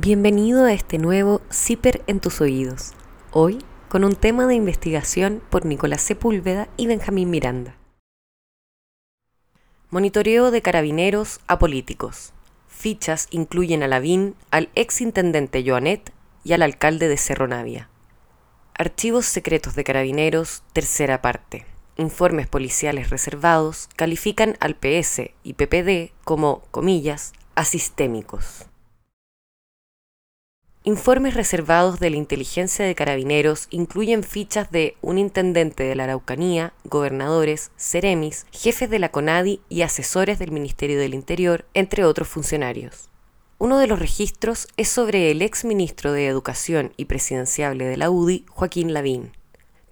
Bienvenido a este nuevo CIPER en tus oídos. Hoy con un tema de investigación por Nicolás Sepúlveda y Benjamín Miranda. Monitoreo de carabineros a políticos. Fichas incluyen a Lavín, al ex intendente Joanet y al alcalde de Cerro Navia. Archivos secretos de carabineros, tercera parte. Informes policiales reservados califican al PS y PPD como, comillas, asistémicos. Informes reservados de la inteligencia de carabineros incluyen fichas de un intendente de la Araucanía, gobernadores, seremis, jefes de la CONADI y asesores del Ministerio del Interior, entre otros funcionarios. Uno de los registros es sobre el ex ministro de Educación y presidenciable de la UDI, Joaquín Lavín.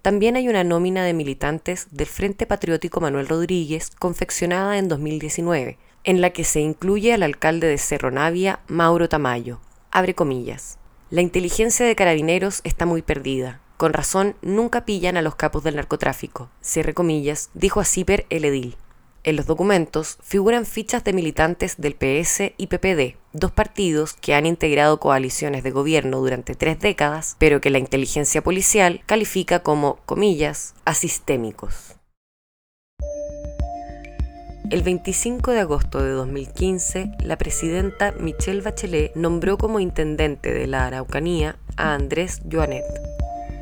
También hay una nómina de militantes del Frente Patriótico Manuel Rodríguez confeccionada en 2019, en la que se incluye al alcalde de Cerro Navia, Mauro Tamayo. Abre comillas. La inteligencia de carabineros está muy perdida. Con razón, nunca pillan a los capos del narcotráfico. Cierre comillas, dijo a Ciper el edil. En los documentos figuran fichas de militantes del PS y PPD, dos partidos que han integrado coaliciones de gobierno durante tres décadas, pero que la inteligencia policial califica como, comillas, asistémicos. El 25 de agosto de 2015, la presidenta Michelle Bachelet nombró como intendente de la Araucanía a Andrés Joanet.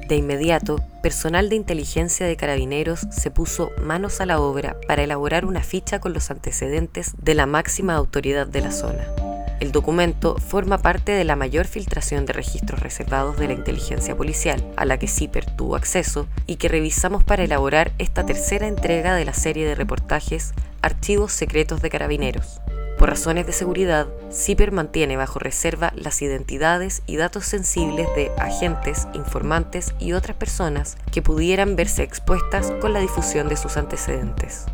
De inmediato, personal de inteligencia de carabineros se puso manos a la obra para elaborar una ficha con los antecedentes de la máxima autoridad de la zona. El documento forma parte de la mayor filtración de registros reservados de la inteligencia policial, a la que CIPER tuvo acceso y que revisamos para elaborar esta tercera entrega de la serie de reportajes archivos secretos de carabineros. Por razones de seguridad, CIPER mantiene bajo reserva las identidades y datos sensibles de agentes, informantes y otras personas que pudieran verse expuestas con la difusión de sus antecedentes.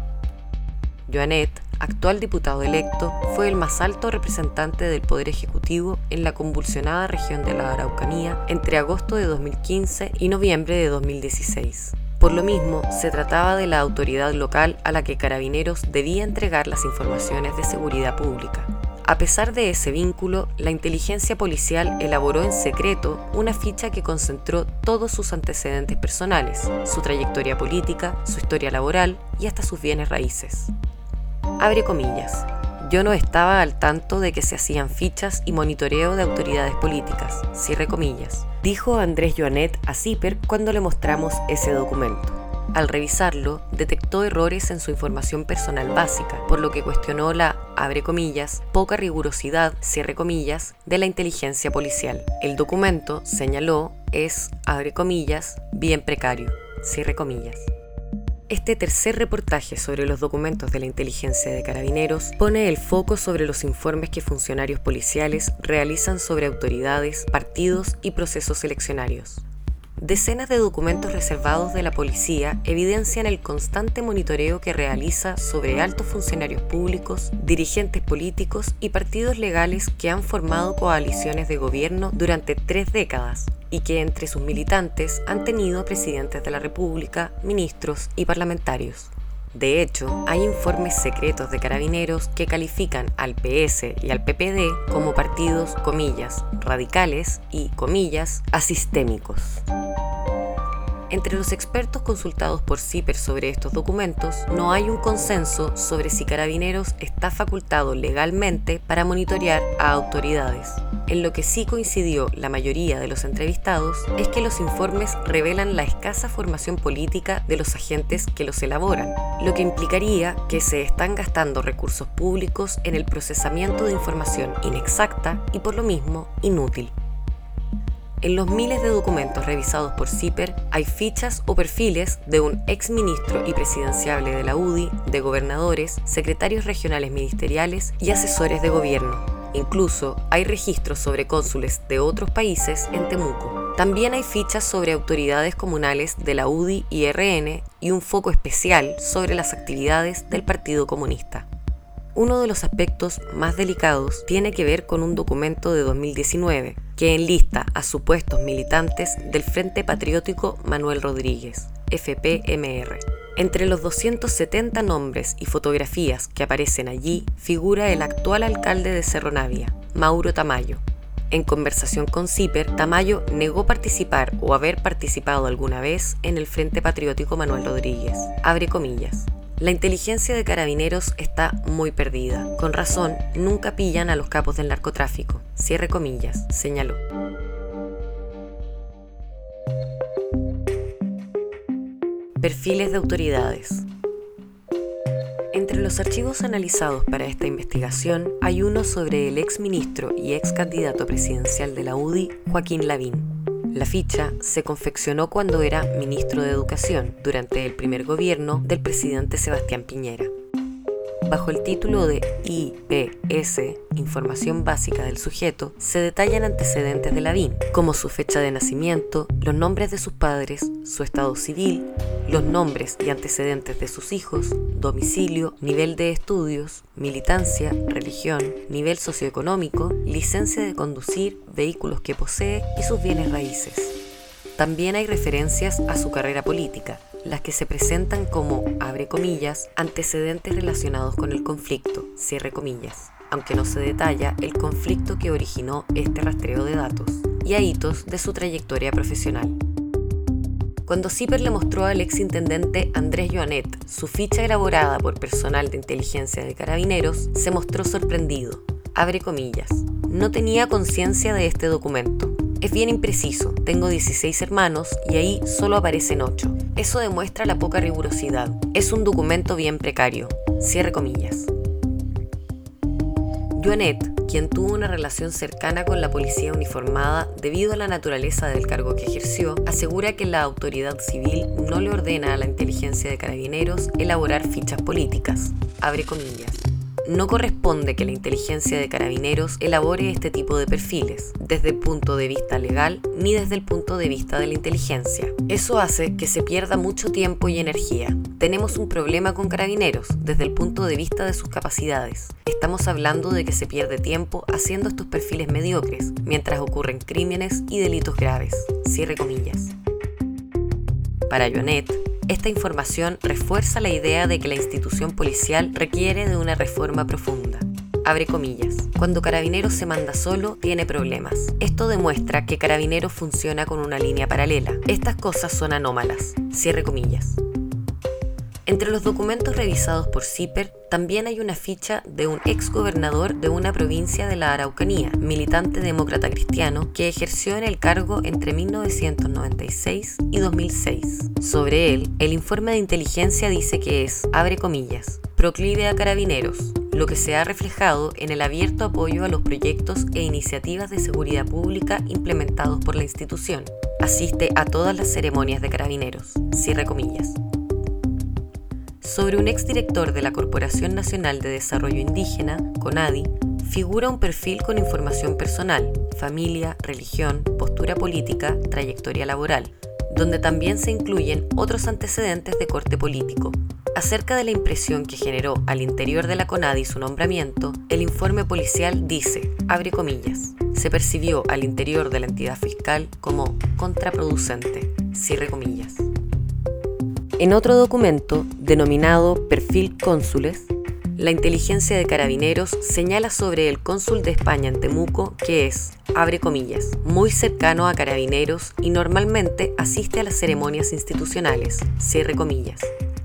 Joanet, actual diputado electo, fue el más alto representante del Poder Ejecutivo en la convulsionada región de la Araucanía entre agosto de 2015 y noviembre de 2016. Por lo mismo, se trataba de la autoridad local a la que Carabineros debía entregar las informaciones de seguridad pública. A pesar de ese vínculo, la inteligencia policial elaboró en secreto una ficha que concentró todos sus antecedentes personales, su trayectoria política, su historia laboral y hasta sus bienes raíces. Abre comillas. Yo no estaba al tanto de que se hacían fichas y monitoreo de autoridades políticas, cierre comillas, dijo Andrés Joanet a CIPER cuando le mostramos ese documento. Al revisarlo, detectó errores en su información personal básica, por lo que cuestionó la, abre comillas, poca rigurosidad, cierre comillas, de la inteligencia policial. El documento, señaló, es, abre comillas, bien precario, cierre comillas. Este tercer reportaje sobre los documentos de la inteligencia de carabineros pone el foco sobre los informes que funcionarios policiales realizan sobre autoridades, partidos y procesos eleccionarios. Decenas de documentos reservados de la policía evidencian el constante monitoreo que realiza sobre altos funcionarios públicos, dirigentes políticos y partidos legales que han formado coaliciones de gobierno durante tres décadas, y que entre sus militantes han tenido presidentes de la República, ministros y parlamentarios. De hecho, hay informes secretos de carabineros que califican al PS y al PPD como partidos, comillas, radicales y, comillas, asistémicos. Entre los expertos consultados por CIPER sobre estos documentos, no hay un consenso sobre si Carabineros está facultado legalmente para monitorear a autoridades. En lo que sí coincidió la mayoría de los entrevistados es que los informes revelan la escasa formación política de los agentes que los elaboran, lo que implicaría que se están gastando recursos públicos en el procesamiento de información inexacta y por lo mismo inútil. En los miles de documentos revisados por CIPER hay fichas o perfiles de un ex ministro y presidenciable de la UDI, de gobernadores, secretarios regionales ministeriales y asesores de gobierno. Incluso hay registros sobre cónsules de otros países en Temuco. También hay fichas sobre autoridades comunales de la UDI y RN y un foco especial sobre las actividades del Partido Comunista. Uno de los aspectos más delicados tiene que ver con un documento de 2019 que enlista a supuestos militantes del Frente Patriótico Manuel Rodríguez, FPMR. Entre los 270 nombres y fotografías que aparecen allí figura el actual alcalde de Cerro Navia, Mauro Tamayo. En conversación con CIPER, Tamayo negó participar o haber participado alguna vez en el Frente Patriótico Manuel Rodríguez. Abre comillas. La inteligencia de carabineros está muy perdida. Con razón, nunca pillan a los capos del narcotráfico. Cierre comillas, señaló. Perfiles de autoridades. Entre los archivos analizados para esta investigación hay uno sobre el ex ministro y ex candidato presidencial de la UDI, Joaquín Lavín. La ficha se confeccionó cuando era ministro de Educación, durante el primer gobierno del presidente Sebastián Piñera bajo el título de IPS, Información Básica del Sujeto, se detallan antecedentes de Lavín, como su fecha de nacimiento, los nombres de sus padres, su estado civil, los nombres y antecedentes de sus hijos, domicilio, nivel de estudios, militancia, religión, nivel socioeconómico, licencia de conducir, vehículos que posee y sus bienes raíces. También hay referencias a su carrera política, las que se presentan como, abre comillas, antecedentes relacionados con el conflicto, comillas, aunque no se detalla el conflicto que originó este rastreo de datos, y a hitos de su trayectoria profesional. Cuando Zipper le mostró al exintendente Andrés Joanet su ficha elaborada por personal de inteligencia de carabineros, se mostró sorprendido. Abre comillas. No tenía conciencia de este documento. Es bien impreciso, tengo 16 hermanos y ahí solo aparecen 8. Eso demuestra la poca rigurosidad. Es un documento bien precario. Cierre comillas. Joanet, quien tuvo una relación cercana con la policía uniformada debido a la naturaleza del cargo que ejerció, asegura que la autoridad civil no le ordena a la inteligencia de carabineros elaborar fichas políticas. Abre comillas no corresponde que la inteligencia de carabineros elabore este tipo de perfiles, desde el punto de vista legal ni desde el punto de vista de la inteligencia. Eso hace que se pierda mucho tiempo y energía. Tenemos un problema con carabineros desde el punto de vista de sus capacidades. Estamos hablando de que se pierde tiempo haciendo estos perfiles mediocres, mientras ocurren crímenes y delitos graves. Cierre comillas. Para Joanet, esta información refuerza la idea de que la institución policial requiere de una reforma profunda. Abre comillas. Cuando Carabineros se manda solo, tiene problemas. Esto demuestra que Carabineros funciona con una línea paralela. Estas cosas son anómalas. Cierre comillas. Entre los documentos revisados por CIPER también hay una ficha de un ex gobernador de una provincia de la Araucanía, militante demócrata cristiano, que ejerció en el cargo entre 1996 y 2006. Sobre él, el informe de inteligencia dice que es, abre comillas, proclive a carabineros, lo que se ha reflejado en el abierto apoyo a los proyectos e iniciativas de seguridad pública implementados por la institución. Asiste a todas las ceremonias de carabineros. Cierre comillas sobre un exdirector de la Corporación Nacional de Desarrollo Indígena, CONADI, figura un perfil con información personal, familia, religión, postura política, trayectoria laboral, donde también se incluyen otros antecedentes de corte político. Acerca de la impresión que generó al interior de la CONADI su nombramiento, el informe policial dice, abre comillas, se percibió al interior de la entidad fiscal como contraproducente, cierre comillas. En otro documento, denominado Perfil Cónsules, la inteligencia de carabineros señala sobre el cónsul de España en Temuco que es, abre comillas, muy cercano a carabineros y normalmente asiste a las ceremonias institucionales, cierre comillas.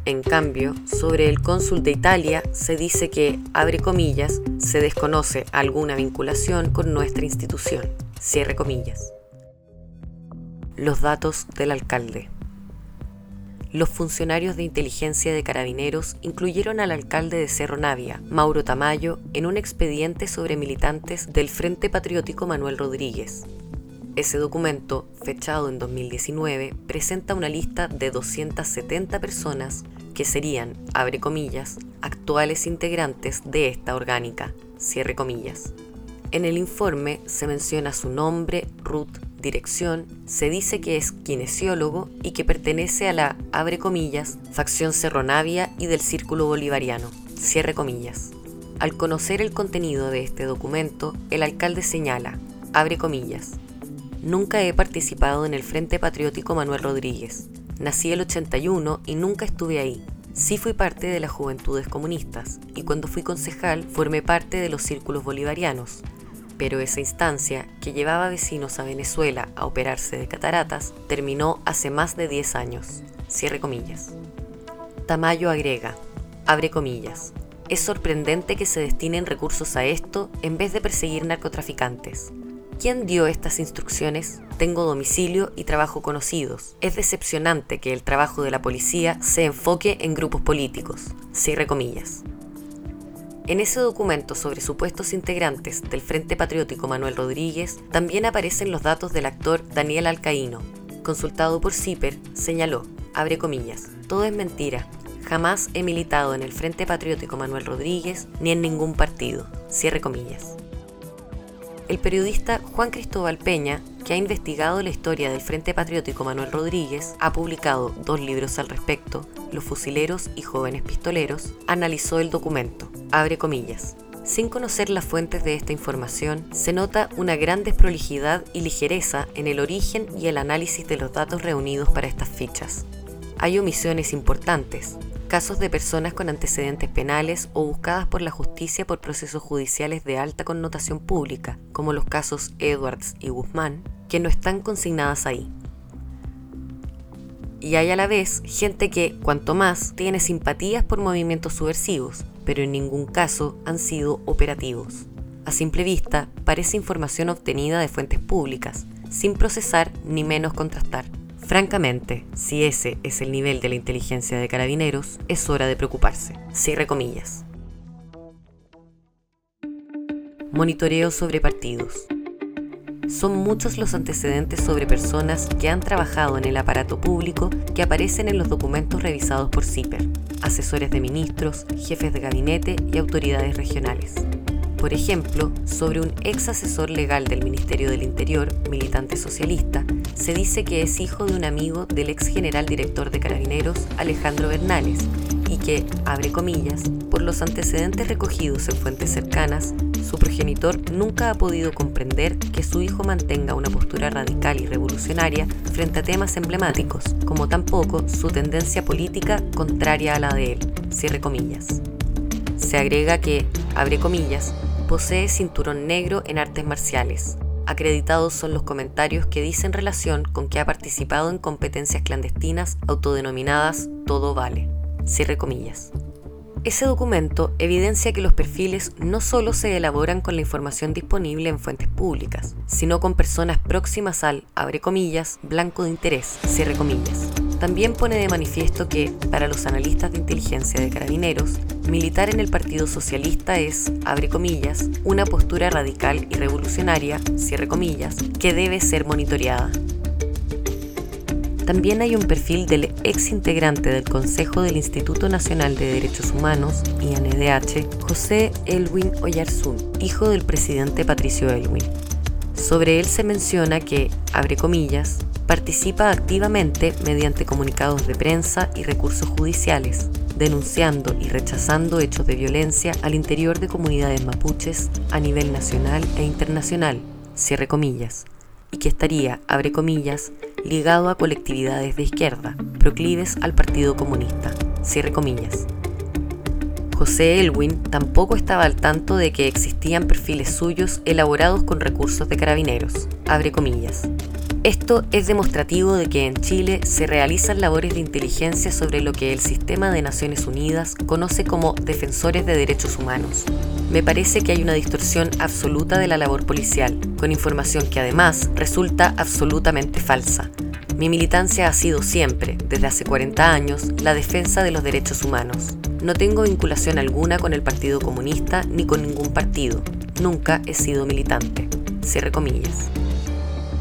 En cambio, sobre el cónsul de Italia se dice que, abre comillas, se desconoce alguna vinculación con nuestra institución, cierre comillas. Los datos del alcalde los funcionarios de inteligencia de carabineros incluyeron al alcalde de Cerro Navia, Mauro Tamayo, en un expediente sobre militantes del Frente Patriótico Manuel Rodríguez. Ese documento, fechado en 2019, presenta una lista de 270 personas que serían, abre comillas, actuales integrantes de esta orgánica, cierre comillas. En el informe se menciona su nombre, RUT, dirección, se dice que es kinesiólogo y que pertenece a la, abre comillas, facción Cerronavia y del Círculo Bolivariano, cierre comillas. Al conocer el contenido de este documento, el alcalde señala, abre comillas, Nunca he participado en el Frente Patriótico Manuel Rodríguez. Nací el 81 y nunca estuve ahí. Sí fui parte de las Juventudes Comunistas y cuando fui concejal formé parte de los círculos bolivarianos, pero esa instancia, que llevaba vecinos a Venezuela a operarse de cataratas, terminó hace más de 10 años. Cierre comillas. Tamayo agrega, abre comillas, es sorprendente que se destinen recursos a esto en vez de perseguir narcotraficantes. ¿Quién dio estas instrucciones? Tengo domicilio y trabajo conocidos. Es decepcionante que el trabajo de la policía se enfoque en grupos políticos. Cierre comillas. En ese documento sobre supuestos integrantes del Frente Patriótico Manuel Rodríguez también aparecen los datos del actor Daniel Alcaíno. Consultado por CIPER, señaló, abre comillas, todo es mentira. Jamás he militado en el Frente Patriótico Manuel Rodríguez ni en ningún partido. Cierre comillas el periodista Juan Cristóbal Peña, que ha investigado la historia del Frente Patriótico Manuel Rodríguez, ha publicado dos libros al respecto, Los Fusileros y Jóvenes Pistoleros, analizó el documento. Abre comillas. Sin conocer las fuentes de esta información, se nota una gran desprolijidad y ligereza en el origen y el análisis de los datos reunidos para estas fichas. Hay omisiones importantes, casos de personas con antecedentes penales o buscadas por la justicia por procesos judiciales de alta connotación pública, como los casos Edwards y Guzmán, que no están consignadas ahí. Y hay a la vez gente que, cuanto más, tiene simpatías por movimientos subversivos, pero en ningún caso han sido operativos. A simple vista, parece información obtenida de fuentes públicas, sin procesar ni menos contrastar. Francamente, si ese es el nivel de la inteligencia de carabineros, es hora de preocuparse. Cierre comillas. Monitoreo sobre partidos. Son muchos los antecedentes sobre personas que han trabajado en el aparato público que aparecen en los documentos revisados por CIPER, asesores de ministros, jefes de gabinete y autoridades regionales. Por ejemplo, sobre un ex asesor legal del Ministerio del Interior, militante socialista, se dice que es hijo de un amigo del ex general director de Carabineros, Alejandro Bernales, y que, abre comillas, por los antecedentes recogidos en fuentes cercanas, su progenitor nunca ha podido comprender que su hijo mantenga una postura radical y revolucionaria frente a temas emblemáticos, como tampoco su tendencia política contraria a la de él. Se agrega que, abre comillas, Posee cinturón negro en artes marciales. Acreditados son los comentarios que dicen relación con que ha participado en competencias clandestinas autodenominadas Todo Vale. Cierre comillas. Ese documento evidencia que los perfiles no solo se elaboran con la información disponible en fuentes públicas, sino con personas próximas al, abre comillas, blanco de interés. También pone de manifiesto que, para los analistas de inteligencia de carabineros, militar en el Partido Socialista es, abre comillas, una postura radical y revolucionaria, cierre que debe ser monitoreada. También hay un perfil del ex integrante del Consejo del Instituto Nacional de Derechos Humanos, INDH, José Elwin Oyarzún, hijo del presidente Patricio Elwin. Sobre él se menciona que, abre comillas, participa activamente mediante comunicados de prensa y recursos judiciales, denunciando y rechazando hechos de violencia al interior de comunidades mapuches a nivel nacional e internacional, cierre comillas, y que estaría, abre comillas, ligado a colectividades de izquierda, proclives al Partido Comunista, cierre comillas. José Elwin tampoco estaba al tanto de que existían perfiles suyos elaborados con recursos de carabineros, abre comillas, esto es demostrativo de que en Chile se realizan labores de inteligencia sobre lo que el sistema de Naciones Unidas conoce como defensores de derechos humanos. Me parece que hay una distorsión absoluta de la labor policial, con información que además resulta absolutamente falsa. Mi militancia ha sido siempre, desde hace 40 años, la defensa de los derechos humanos. No tengo vinculación alguna con el Partido Comunista ni con ningún partido. Nunca he sido militante. Cierre comillas.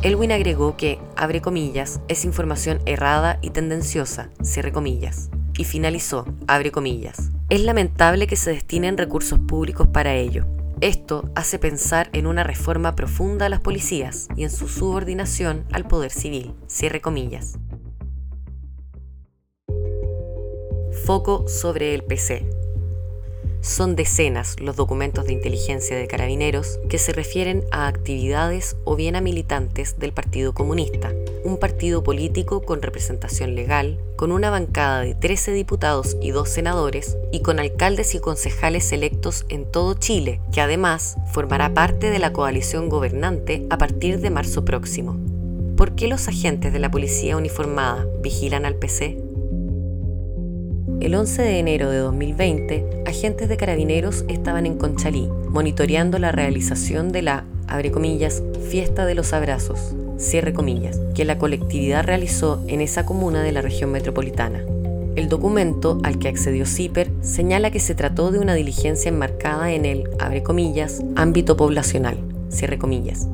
Elwin agregó que, abre comillas, es información errada y tendenciosa, cierre comillas, y finalizó, abre comillas. Es lamentable que se destinen recursos públicos para ello. Esto hace pensar en una reforma profunda a las policías y en su subordinación al poder civil, cierre comillas. Foco sobre el PC. Son decenas los documentos de inteligencia de carabineros que se refieren a actividades o bien a militantes del Partido Comunista, un partido político con representación legal, con una bancada de 13 diputados y 2 senadores y con alcaldes y concejales electos en todo Chile, que además formará parte de la coalición gobernante a partir de marzo próximo. ¿Por qué los agentes de la policía uniformada vigilan al PC? El 11 de enero de 2020, agentes de carabineros estaban en Conchalí, monitoreando la realización de la, abre comillas, fiesta de los abrazos, cierre comillas, que la colectividad realizó en esa comuna de la región metropolitana. El documento al que accedió CIPER señala que se trató de una diligencia enmarcada en el, abre comillas, ámbito poblacional, cierre comillas,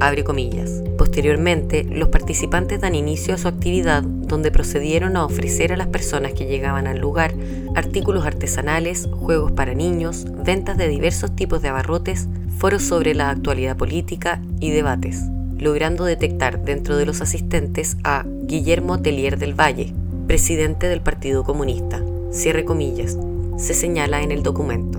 abre comillas. Posteriormente, los participantes dan inicio a su actividad donde procedieron a ofrecer a las personas que llegaban al lugar artículos artesanales, juegos para niños, ventas de diversos tipos de abarrotes, foros sobre la actualidad política y debates, logrando detectar dentro de los asistentes a Guillermo Telier del Valle, presidente del Partido Comunista. Cierre comillas, se señala en el documento.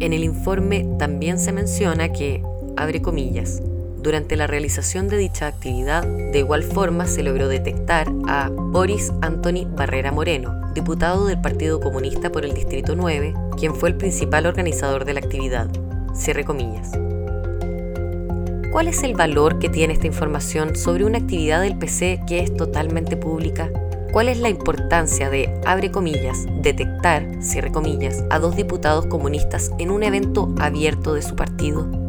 En el informe también se menciona que abre comillas. Durante la realización de dicha actividad, de igual forma se logró detectar a Boris Anthony Barrera Moreno, diputado del Partido Comunista por el Distrito 9, quien fue el principal organizador de la actividad. Cierre comillas. ¿Cuál es el valor que tiene esta información sobre una actividad del PC que es totalmente pública? ¿Cuál es la importancia de, abre comillas, detectar, comillas, a dos diputados comunistas en un evento abierto de su partido?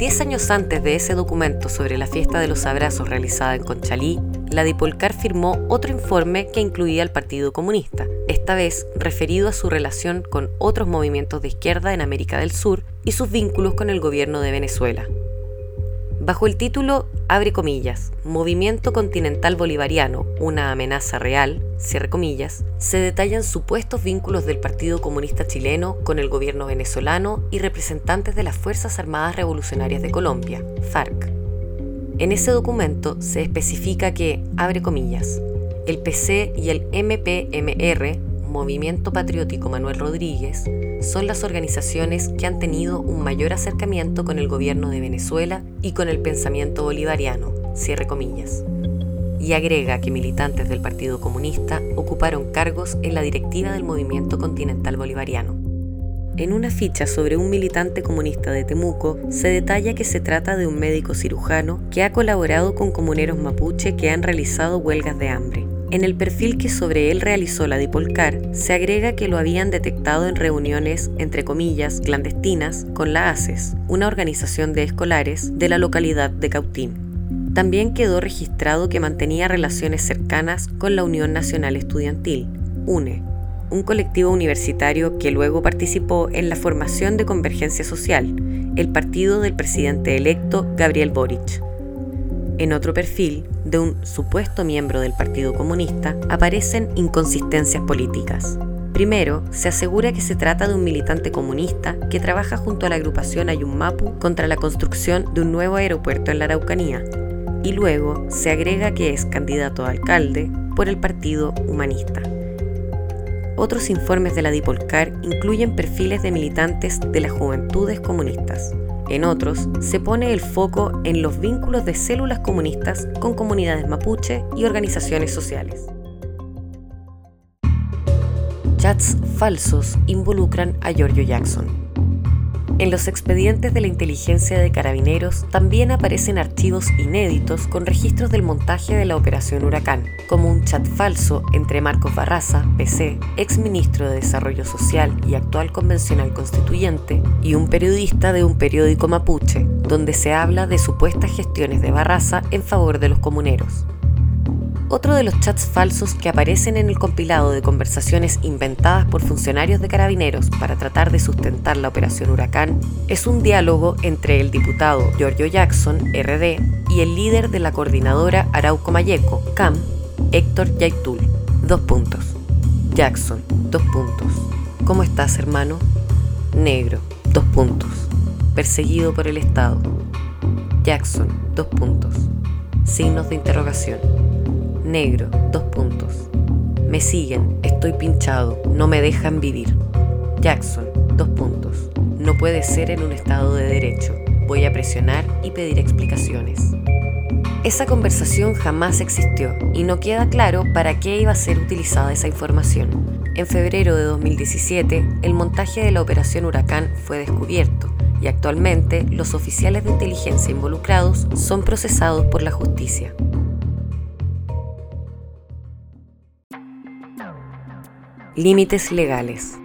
Diez años antes de ese documento sobre la fiesta de los abrazos realizada en Conchalí, la Dipolcar firmó otro informe que incluía al Partido Comunista, esta vez referido a su relación con otros movimientos de izquierda en América del Sur y sus vínculos con el gobierno de Venezuela. Bajo el título, abre comillas, Movimiento Continental Bolivariano, una amenaza real, se detallan supuestos vínculos del Partido Comunista Chileno con el gobierno venezolano y representantes de las Fuerzas Armadas Revolucionarias de Colombia, FARC. En ese documento se especifica que, abre comillas, el PC y el MPMR Movimiento Patriótico Manuel Rodríguez son las organizaciones que han tenido un mayor acercamiento con el gobierno de Venezuela y con el pensamiento bolivariano, cierre comillas. Y agrega que militantes del Partido Comunista ocuparon cargos en la directiva del Movimiento Continental Bolivariano. En una ficha sobre un militante comunista de Temuco se detalla que se trata de un médico cirujano que ha colaborado con comuneros mapuche que han realizado huelgas de hambre. En el perfil que sobre él realizó la Dipolcar, se agrega que lo habían detectado en reuniones, entre comillas, clandestinas, con la ACES, una organización de escolares de la localidad de Cautín. También quedó registrado que mantenía relaciones cercanas con la Unión Nacional Estudiantil, UNE, un colectivo universitario que luego participó en la formación de Convergencia Social, el partido del presidente electo Gabriel Boric. En otro perfil, de un supuesto miembro del Partido Comunista, aparecen inconsistencias políticas. Primero, se asegura que se trata de un militante comunista que trabaja junto a la agrupación Ayumapu contra la construcción de un nuevo aeropuerto en la Araucanía. Y luego se agrega que es candidato a alcalde por el Partido Humanista. Otros informes de la Dipolcar incluyen perfiles de militantes de las juventudes comunistas. En otros, se pone el foco en los vínculos de células comunistas con comunidades mapuche y organizaciones sociales. Chats falsos involucran a Giorgio Jackson. En los expedientes de la inteligencia de carabineros también aparecen archivos inéditos con registros del montaje de la operación Huracán, como un chat falso entre Marcos Barraza, PC, ex ministro de Desarrollo Social y actual convencional constituyente, y un periodista de un periódico mapuche, donde se habla de supuestas gestiones de Barraza en favor de los comuneros. Otro de los chats falsos que aparecen en el compilado de conversaciones inventadas por funcionarios de carabineros para tratar de sustentar la operación Huracán es un diálogo entre el diputado Giorgio Jackson, RD, y el líder de la coordinadora Arauco Mayeco, CAM, Héctor Yaitul. Dos puntos. Jackson, dos puntos. ¿Cómo estás, hermano? Negro, dos puntos. Perseguido por el Estado. Jackson, dos puntos. Signos de interrogación negro, dos puntos. Me siguen, estoy pinchado, no me dejan vivir. Jackson, dos puntos. No puede ser en un estado de derecho. Voy a presionar y pedir explicaciones. Esa conversación jamás existió y no queda claro para qué iba a ser utilizada esa información. En febrero de 2017, el montaje de la Operación Huracán fue descubierto y actualmente los oficiales de inteligencia involucrados son procesados por la justicia. Límites legales.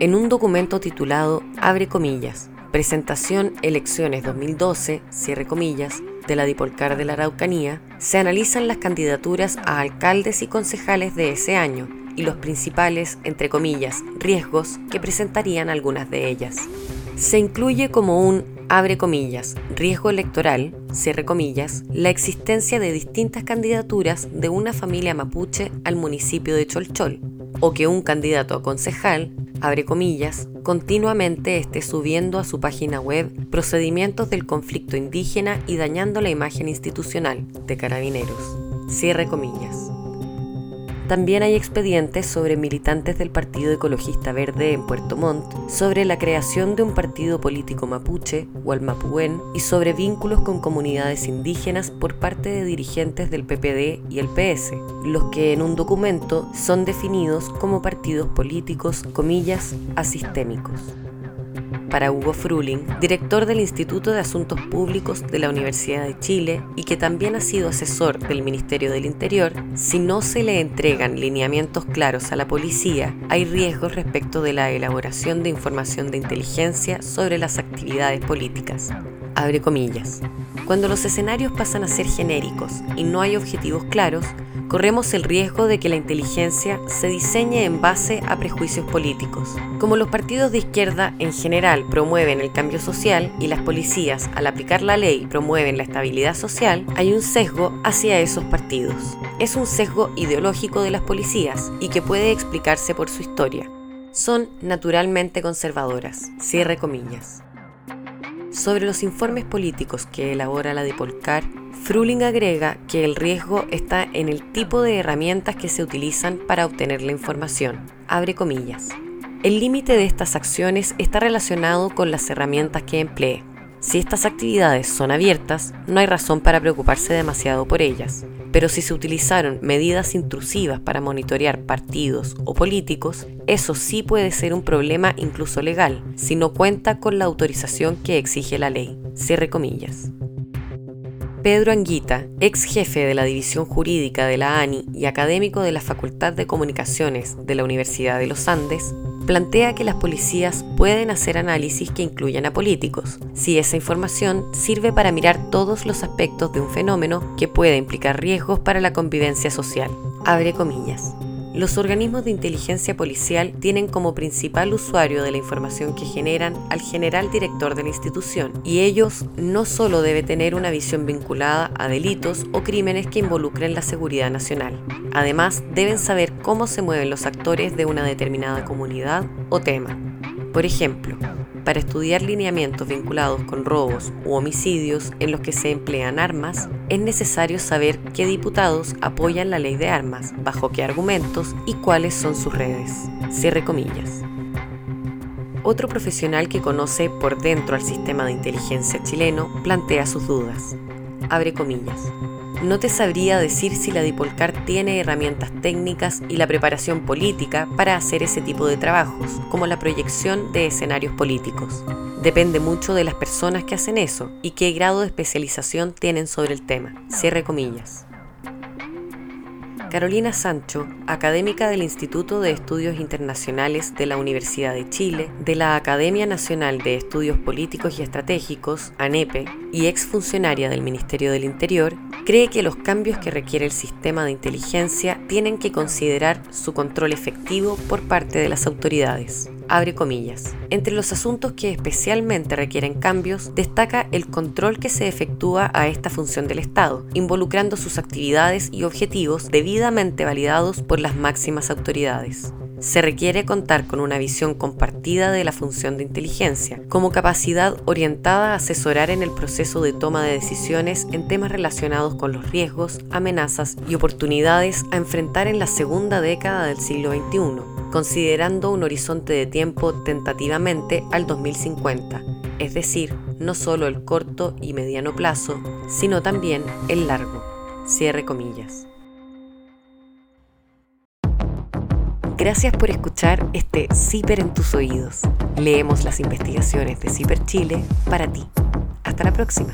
En un documento titulado Abre comillas, Presentación Elecciones 2012, cierre comillas, de la Dipolcar de la Araucanía, se analizan las candidaturas a alcaldes y concejales de ese año y los principales, entre comillas, riesgos que presentarían algunas de ellas. Se incluye como un abre comillas, riesgo electoral, cierre comillas, la existencia de distintas candidaturas de una familia mapuche al municipio de Cholchol, o que un candidato a concejal, abre comillas, continuamente esté subiendo a su página web procedimientos del conflicto indígena y dañando la imagen institucional de carabineros, cierre comillas. También hay expedientes sobre militantes del Partido Ecologista Verde en Puerto Montt, sobre la creación de un partido político mapuche, Mapuén, y sobre vínculos con comunidades indígenas por parte de dirigentes del PPD y el PS, los que en un documento son definidos como partidos políticos, comillas, asistémicos para Hugo Fruling, director del Instituto de Asuntos Públicos de la Universidad de Chile y que también ha sido asesor del Ministerio del Interior, si no se le entregan lineamientos claros a la policía, hay riesgos respecto de la elaboración de información de inteligencia sobre las actividades políticas. Cuando los escenarios pasan a ser genéricos y no hay objetivos claros, corremos el riesgo de que la inteligencia se diseñe en base a prejuicios políticos. Como los partidos de izquierda en general promueven el cambio social y las policías al aplicar la ley promueven la estabilidad social, hay un sesgo hacia esos partidos. Es un sesgo ideológico de las policías y que puede explicarse por su historia. Son naturalmente conservadoras, cierre comillas. Sobre los informes políticos que elabora la Dipolcar, Fruling agrega que el riesgo está en el tipo de herramientas que se utilizan para obtener la información. Abre comillas. El límite de estas acciones está relacionado con las herramientas que emplee. Si estas actividades son abiertas, no hay razón para preocuparse demasiado por ellas. Pero si se utilizaron medidas intrusivas para monitorear partidos o políticos, eso sí puede ser un problema incluso legal, si no cuenta con la autorización que exige la ley. Cierre comillas. Pedro Anguita, ex jefe de la División Jurídica de la ANI y académico de la Facultad de Comunicaciones de la Universidad de los Andes, plantea que las policías pueden hacer análisis que incluyan a políticos, si esa información sirve para mirar todos los aspectos de un fenómeno que puede implicar riesgos para la convivencia social. Abre comillas. Los organismos de inteligencia policial tienen como principal usuario de la información que generan al general director de la institución, y ellos no solo deben tener una visión vinculada a delitos o crímenes que involucren la seguridad nacional, además deben saber cómo se mueven los actores de una determinada comunidad o tema. Por ejemplo, para estudiar lineamientos vinculados con robos u homicidios en los que se emplean armas, es necesario saber qué diputados apoyan la ley de armas, bajo qué argumentos y cuáles son sus redes. Cierre comillas. Otro profesional que conoce por dentro al sistema de inteligencia chileno plantea sus dudas. Abre comillas. No te sabría decir si la Dipolcar tiene herramientas técnicas y la preparación política para hacer ese tipo de trabajos, como la proyección de escenarios políticos. Depende mucho de las personas que hacen eso y qué grado de especialización tienen sobre el tema. Cierre comillas. Carolina Sancho, académica del Instituto de Estudios Internacionales de la Universidad de Chile, de la Academia Nacional de Estudios Políticos y Estratégicos, ANEPE, y exfuncionaria del Ministerio del Interior, cree que los cambios que requiere el sistema de inteligencia tienen que considerar su control efectivo por parte de las autoridades abre comillas. Entre los asuntos que especialmente requieren cambios, destaca el control que se efectúa a esta función del Estado, involucrando sus actividades y objetivos debidamente validados por las máximas autoridades. Se requiere contar con una visión compartida de la función de inteligencia, como capacidad orientada a asesorar en el proceso de toma de decisiones en temas relacionados con los riesgos, amenazas y oportunidades a enfrentar en la segunda década del siglo XXI, considerando un horizonte de tiempo tentativamente al 2050, es decir, no solo el corto y mediano plazo, sino también el largo. Cierre comillas. Gracias por escuchar este CIPER en tus oídos. Leemos las investigaciones de CIPER Chile para ti. Hasta la próxima.